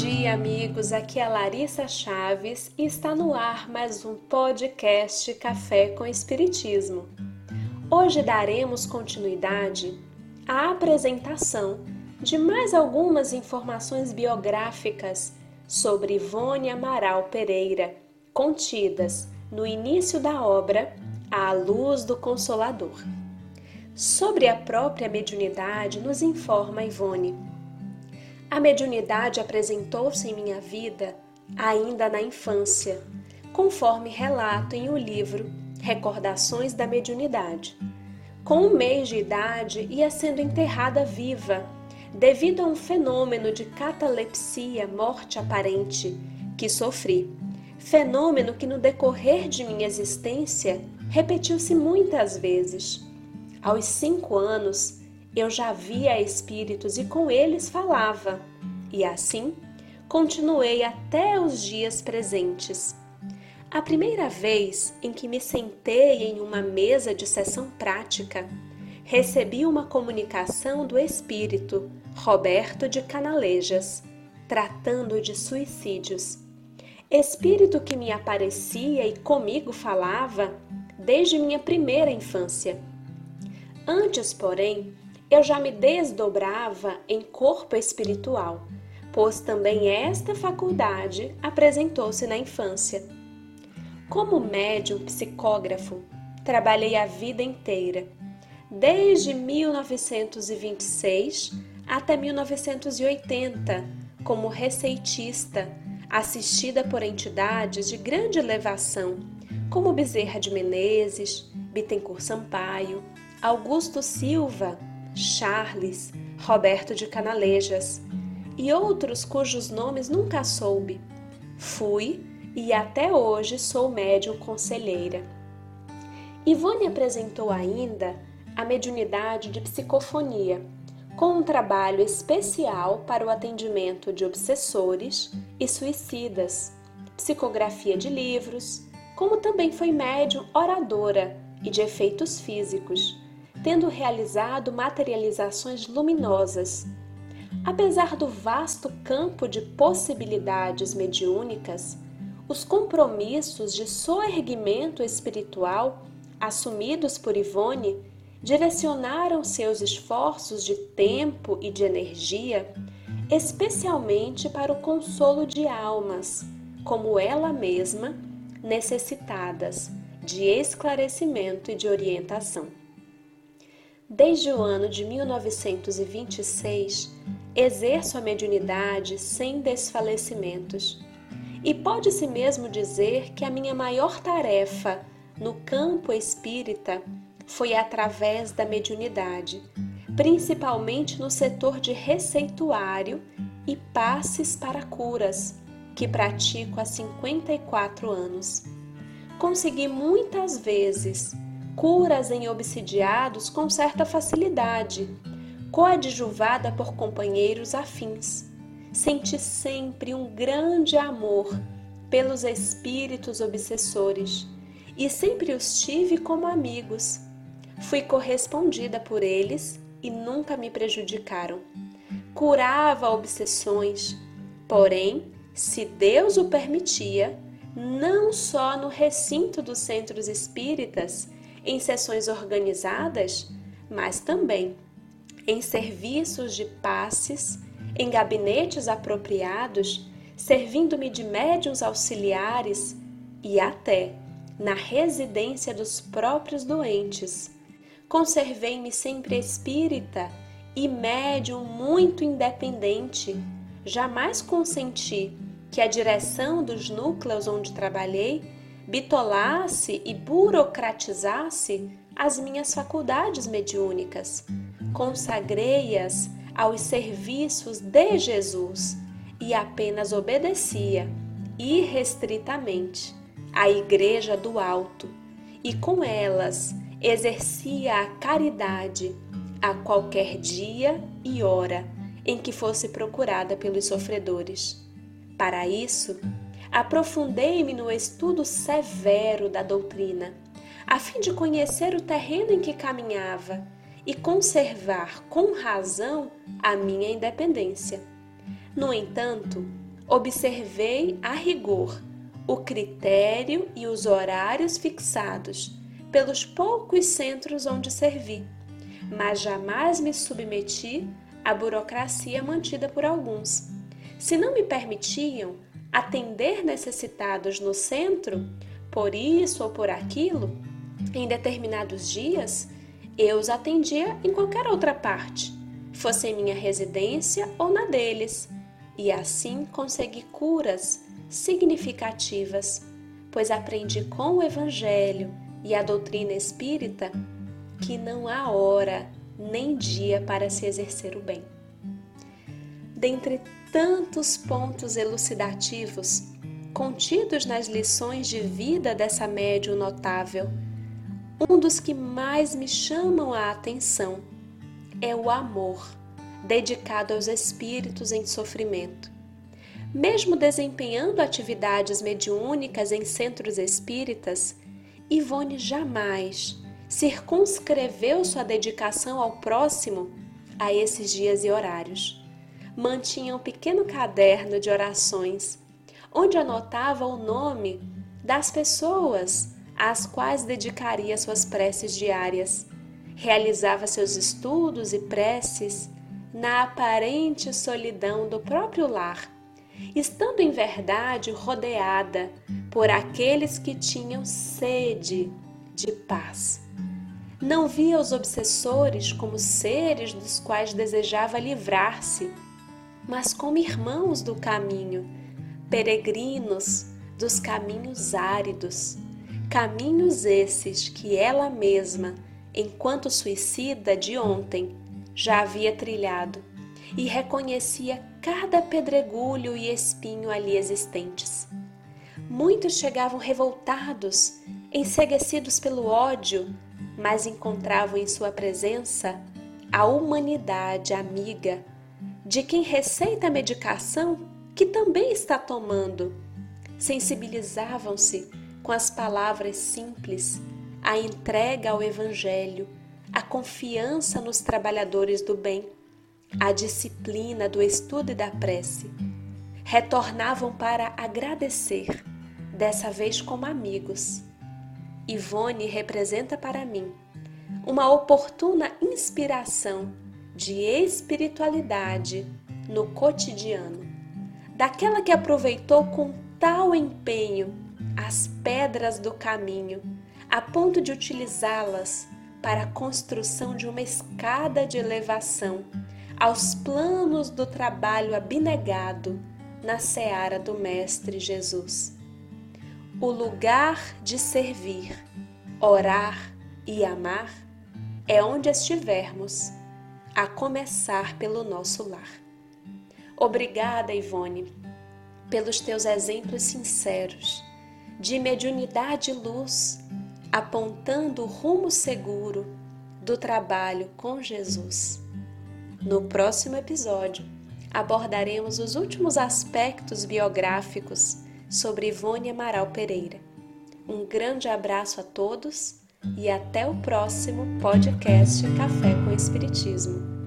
dia, amigos. Aqui é Larissa Chaves e está no ar mais um podcast Café com Espiritismo. Hoje daremos continuidade à apresentação de mais algumas informações biográficas sobre Ivone Amaral Pereira, contidas no início da obra À Luz do Consolador. Sobre a própria mediunidade, nos informa Ivone a mediunidade apresentou-se em minha vida ainda na infância, conforme relato em o livro Recordações da Mediunidade. Com um mês de idade, ia sendo enterrada viva, devido a um fenômeno de catalepsia, morte aparente, que sofri. Fenômeno que, no decorrer de minha existência, repetiu-se muitas vezes. Aos cinco anos, eu já via espíritos e com eles falava, e assim continuei até os dias presentes. A primeira vez em que me sentei em uma mesa de sessão prática, recebi uma comunicação do espírito Roberto de Canalejas, tratando de suicídios. Espírito que me aparecia e comigo falava desde minha primeira infância. Antes, porém, eu já me desdobrava em corpo espiritual, pois também esta faculdade apresentou-se na infância. Como médium psicógrafo, trabalhei a vida inteira, desde 1926 até 1980, como receitista, assistida por entidades de grande elevação, como Bezerra de Menezes, Bittencourt Sampaio, Augusto Silva, Charles, Roberto de Canalejas e outros cujos nomes nunca soube. Fui e até hoje sou médium conselheira. Ivone apresentou ainda a mediunidade de psicofonia, com um trabalho especial para o atendimento de obsessores e suicidas, psicografia de livros, como também foi médium oradora e de efeitos físicos tendo realizado materializações luminosas. Apesar do vasto campo de possibilidades mediúnicas, os compromissos de soerguimento espiritual assumidos por Ivone direcionaram seus esforços de tempo e de energia especialmente para o consolo de almas, como ela mesma, necessitadas de esclarecimento e de orientação. Desde o ano de 1926, exerço a mediunidade sem desfalecimentos. E pode-se mesmo dizer que a minha maior tarefa no campo espírita foi através da mediunidade, principalmente no setor de receituário e passes para curas, que pratico há 54 anos. Consegui muitas vezes curas em obsidiados com certa facilidade, coadjuvada por companheiros afins. Senti sempre um grande amor pelos espíritos obsessores e sempre os tive como amigos. Fui correspondida por eles e nunca me prejudicaram. Curava obsessões, porém, se Deus o permitia, não só no recinto dos centros espíritas, em sessões organizadas, mas também em serviços de passes, em gabinetes apropriados, servindo-me de médiuns auxiliares e até na residência dos próprios doentes. Conservei-me sempre espírita e médium muito independente. Jamais consenti que a direção dos núcleos onde trabalhei bitolasse e burocratizasse as minhas faculdades mediúnicas. Consagrei-as aos serviços de Jesus e apenas obedecia irrestritamente à Igreja do Alto e com elas exercia a caridade a qualquer dia e hora em que fosse procurada pelos sofredores. Para isso, aprofundei-me no estudo severo da doutrina, a fim de conhecer o terreno em que caminhava e conservar com razão a minha independência. No entanto, observei a rigor o critério e os horários fixados pelos poucos centros onde servi, mas jamais me submeti à burocracia mantida por alguns. Se não me permitiam atender necessitados no centro, por isso ou por aquilo, em determinados dias, eu os atendia em qualquer outra parte, fosse em minha residência ou na deles, e assim consegui curas significativas, pois aprendi com o Evangelho e a doutrina espírita que não há hora nem dia para se exercer o bem. Dentre tantos pontos elucidativos contidos nas lições de vida dessa médium notável, um dos que mais me chamam a atenção é o amor dedicado aos espíritos em sofrimento. Mesmo desempenhando atividades mediúnicas em centros espíritas, Ivone jamais circunscreveu sua dedicação ao próximo a esses dias e horários. Mantinha um pequeno caderno de orações, onde anotava o nome das pessoas às quais dedicaria suas preces diárias. Realizava seus estudos e preces na aparente solidão do próprio lar, estando em verdade rodeada por aqueles que tinham sede de paz. Não via os obsessores como seres dos quais desejava livrar-se, mas como irmãos do caminho, peregrinos dos caminhos áridos, caminhos esses que ela mesma, enquanto suicida de ontem, já havia trilhado e reconhecia cada pedregulho e espinho ali existentes. Muitos chegavam revoltados, enseguecidos pelo ódio, mas encontravam em sua presença a humanidade amiga de quem receita a medicação que também está tomando. Sensibilizavam-se com as palavras simples, a entrega ao Evangelho a confiança nos trabalhadores do bem, a disciplina do estudo e da prece. Retornavam para agradecer, dessa vez como amigos. Ivone representa para mim uma oportuna inspiração de espiritualidade no cotidiano, daquela que aproveitou com tal empenho as pedras do caminho, a ponto de utilizá-las para a construção de uma escada de elevação aos planos do trabalho abnegado na seara do Mestre Jesus. O lugar de servir, orar e amar é onde estivermos, a começar pelo nosso lar. Obrigada, Ivone, pelos teus exemplos sinceros de mediunidade e luz apontando o rumo seguro do trabalho com Jesus. No próximo episódio, abordaremos os últimos aspectos biográficos sobre Ivone Amaral Pereira. Um grande abraço a todos e até o próximo podcast Café Espiritismo.